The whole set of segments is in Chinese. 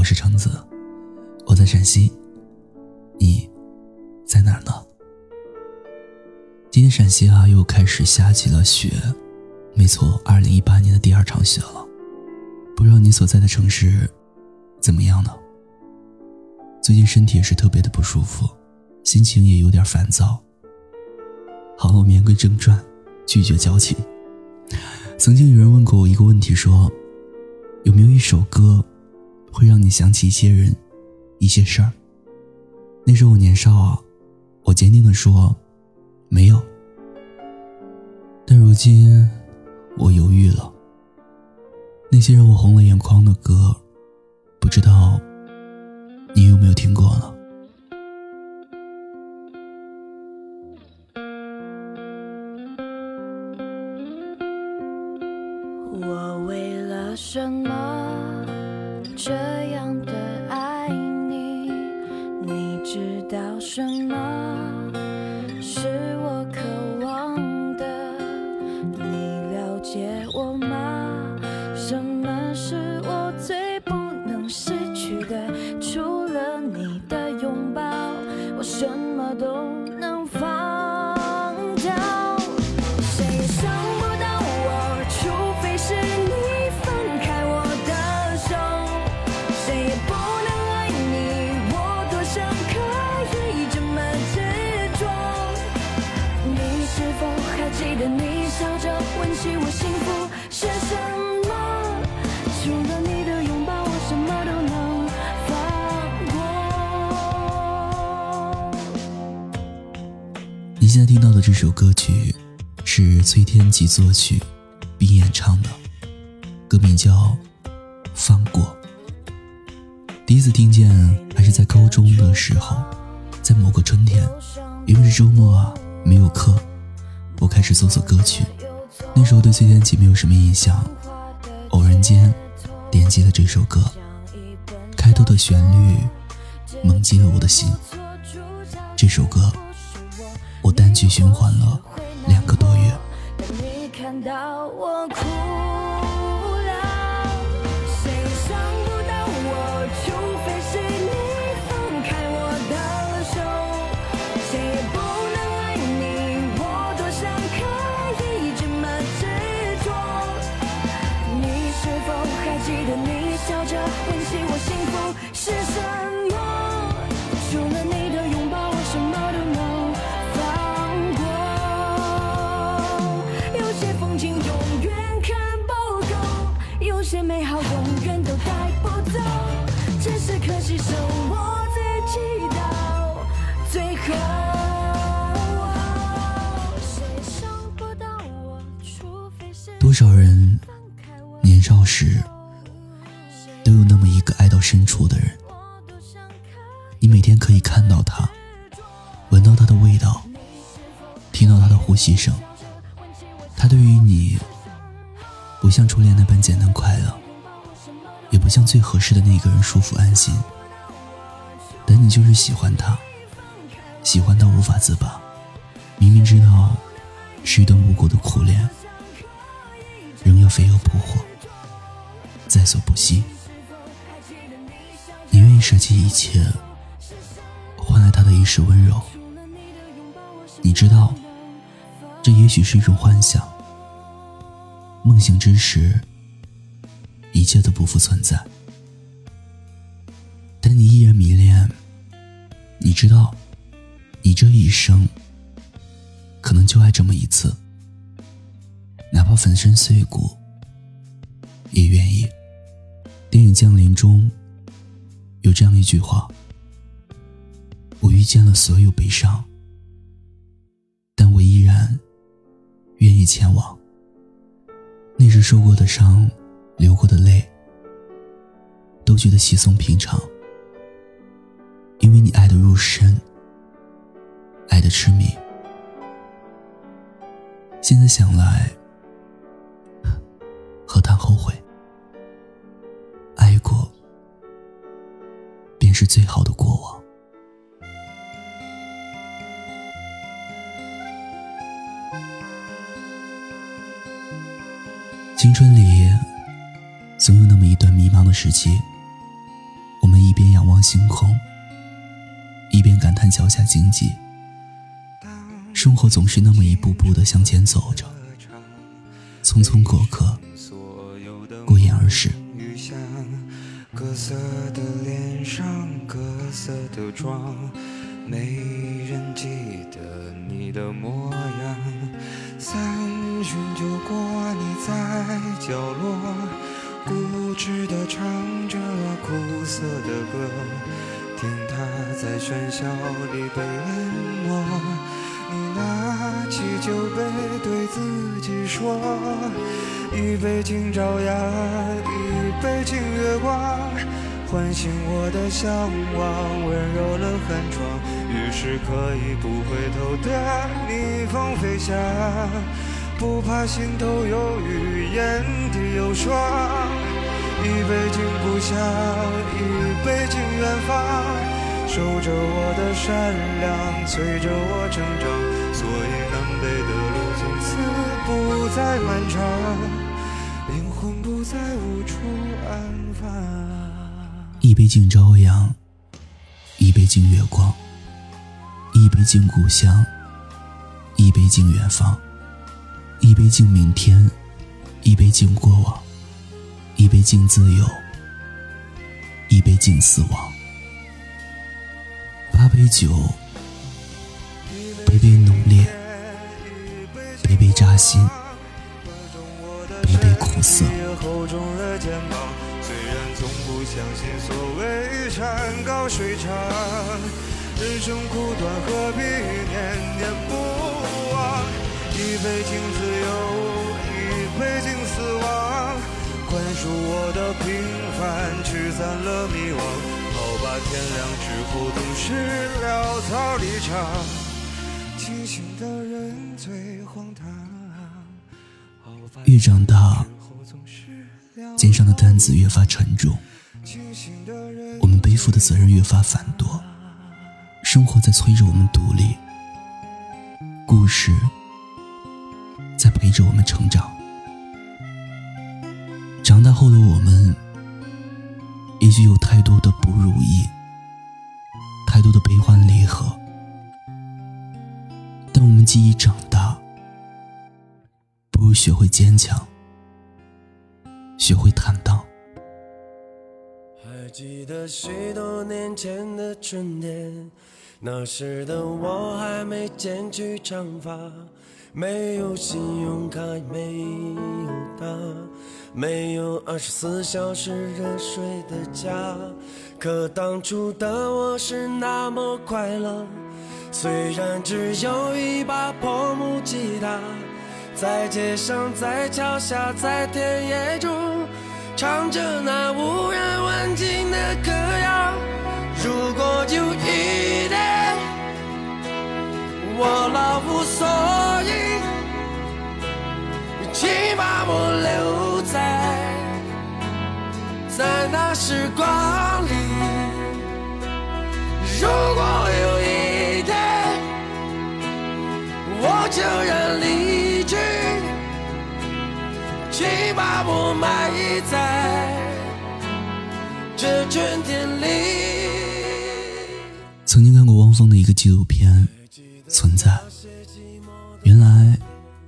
我是橙子，我在陕西，你在哪儿呢？今天陕西啊又开始下起了雪，没错，二零一八年的第二场雪了。不知道你所在的城市怎么样呢？最近身体也是特别的不舒服，心情也有点烦躁。好，我言归正传，拒绝矫情。曾经有人问过我一个问题，说有没有一首歌？会让你想起一些人，一些事儿。那时候我年少啊，我坚定地说，没有。但如今，我犹豫了。那些让我红了眼眶的歌，不知道你有没有听过了？现在听到的这首歌曲是崔天琪作曲并演唱的，歌名叫《放过》。第一次听见还是在高中的时候，在某个春天，因为是周末啊，没有课，我开始搜索歌曲。那时候对崔天琪没有什么印象，偶然间点击了这首歌，开头的旋律猛击了我的心。这首歌我单曲循环了两个多月。年少时都有那么一个爱到深处的人，你每天可以看到他，闻到他的味道，听到他的呼吸声。他对于你，不像初恋那般简单快乐，也不像最合适的那个人舒服安心。但你就是喜欢他，喜欢到无法自拔。明明知道是一段无果的苦恋，仍要飞蛾扑火，在所不惜。你愿意舍弃一切，换来他的一世温柔。你知道，这也许是一种幻想。梦醒之时，一切都不复存在。但你依然迷恋。你知道，你这一生，可能就爱这么一次。哪怕粉身碎骨，也愿意。电影《降临》中有这样一句话：“我遇见了所有悲伤，但我依然愿意前往。那时受过的伤，流过的泪，都觉得稀松平常。因为你爱的入深，爱的痴迷。现在想来，何谈后悔？便是最好的过往。青春里，总有那么一段迷茫的时期，我们一边仰望星空，一边感叹脚下荆棘。生活总是那么一步步的向前走着，匆匆过客，过眼而逝。各色的脸上，各色的妆，没人记得你的模样。三巡酒过，你在角落，固执的唱着苦涩的歌，听它在喧嚣里被淹没。拿起酒杯，对自己说：一杯敬朝阳，一杯敬月光，唤醒我的向往，温柔了寒窗。于是可以不回头的逆风飞翔，不怕心头有雨，眼底有霜。一杯敬故乡，一杯敬远方。守着我的善良，催着我成长，不再漫长，灵魂不再无处安放。一杯敬朝阳，一杯敬月光，一杯敬故乡，一杯敬远方，一杯敬明天，一杯敬过往，一杯敬自由，一杯敬死亡。八杯酒，杯杯浓烈，杯杯扎心，杯杯苦涩。虽然从不相信所谓山高水长，人生苦短，何必念念不忘？一杯敬自由，一杯敬死亡，宽恕我的平凡，驱散了迷惘。好吧天亮之后总是潦草离场，清醒的人最荒唐越长大，肩上的担子越发沉重，我们背负的责任越发繁多，生活在催着我们独立，故事在陪着我们成长。长大后的我们。也许有太多的不如意，太多的悲欢离合，们既已长大，不如学会坚强，学会坦荡。还记得许多年前的春天，那时的我还没剪去长发，没有信用卡，没有他。没有二十四小时热水的家，可当初的我是那么快乐。虽然只有一把破木吉他，在街上，在桥下，在田野中，唱着那无人问津的歌谣。如果有一天我老无所依，请把我留。在在那时光里，如果有就要离去，请把我埋在这春天里。曾经看过汪峰的一个纪录片《存在》，原来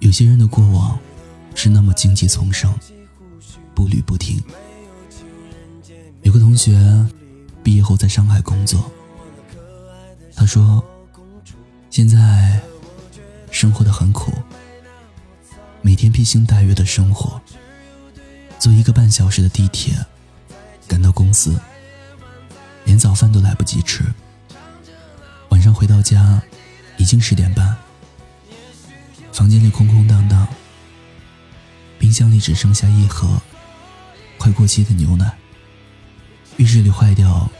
有些人的过往是那么荆棘丛生，步履不停。有个同学毕业后在上海工作，他说：“现在生活的很苦，每天披星戴月的生活，坐一个半小时的地铁赶到公司，连早饭都来不及吃。晚上回到家已经十点半，房间里空空荡荡，冰箱里只剩下一盒快过期的牛奶。”浴室里坏掉，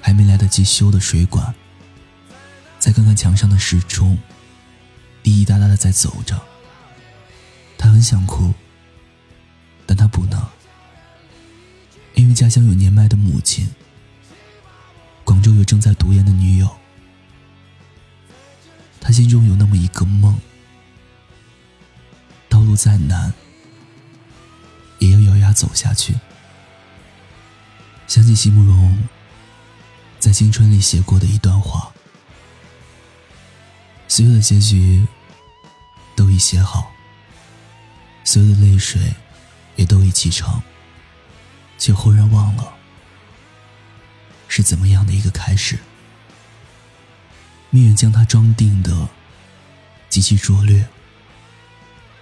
还没来得及修的水管。再看看墙上的时钟，滴滴答答的在走着。他很想哭，但他不能，因为家乡有年迈的母亲，广州有正在读研的女友。他心中有那么一个梦，道路再难，也要咬牙走下去。想起席慕容在青春里写过的一段话。所有的结局都已写好，所有的泪水也都已启程，却忽然忘了是怎么样的一个开始。命运将它装订的极其拙劣，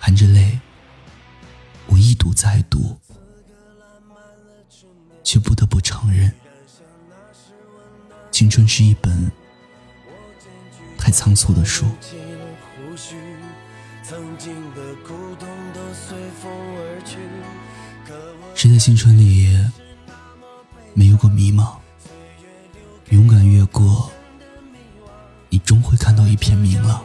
含着泪，我一读再读，却不得不承认，青春是一本太仓促的说。谁的青春里没有过迷茫？勇敢越过。你终会看到一片明朗。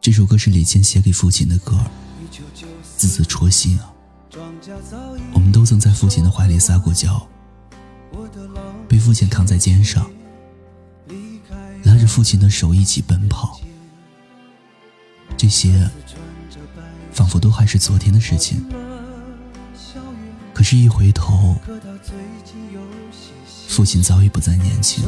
这首歌是李健写给父亲的歌，字字戳心啊！我们都曾在父亲的怀里撒过娇，被父亲扛在肩上，拉着父亲的手一起奔跑。这些仿佛都还是昨天的事情，可是，一回头，父亲早已不再年轻。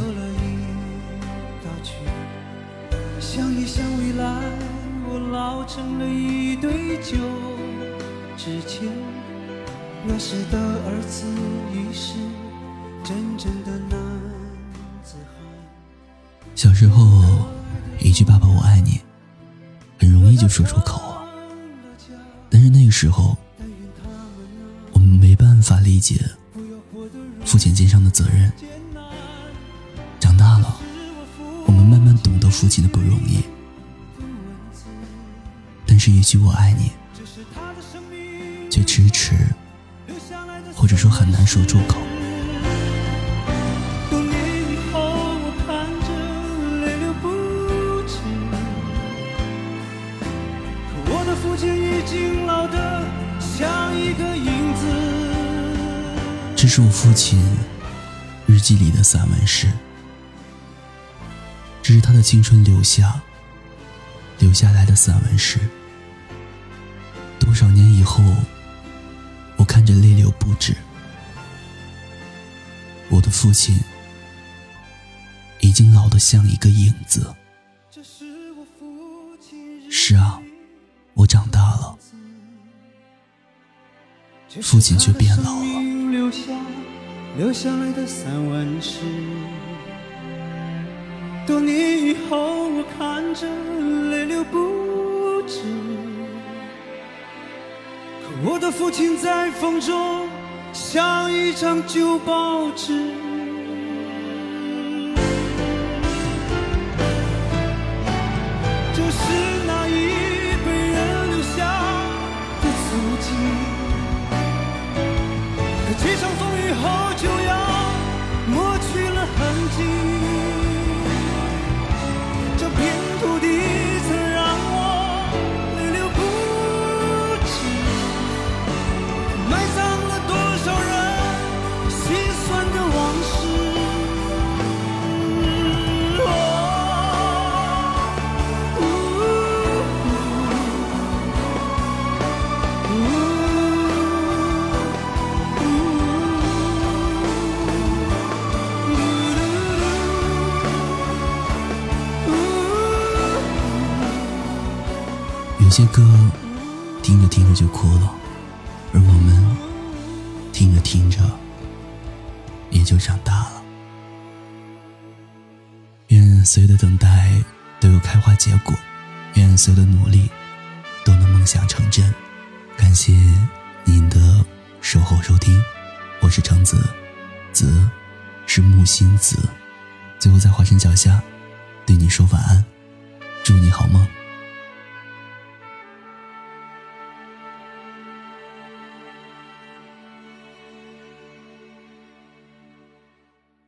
我老成了一堆旧纸钱，那时的儿子已是真正的男子汉。小时候，一句“爸爸，我爱你”，很容易就说出口。但是那个时候，我们没办法理解父亲肩上的责任。长大了，我们慢慢懂得父亲的不容易。是一句“我爱你”，最迟迟，或者说很难说出口。多年以后，我着泪流不止，可我的父亲已经老得像一个影子。这是我父亲日记里的散文诗，这是他的青春留下留下来的散文诗。多少年以后，我看着泪流不止。我的父亲已经老得像一个影子。是啊，我长大了，父亲却变老了。留下来的散文诗，多年以后我看着泪流不止。我的父亲在风中像一张旧报纸。些歌听着听着就哭了，而我们听着听着也就长大了。愿所有的等待都有开花结果，愿所有的努力都能梦想成真。感谢您的守候收听，我是橙子，子是木心子。最后在华山脚下对你说晚安，祝你好梦。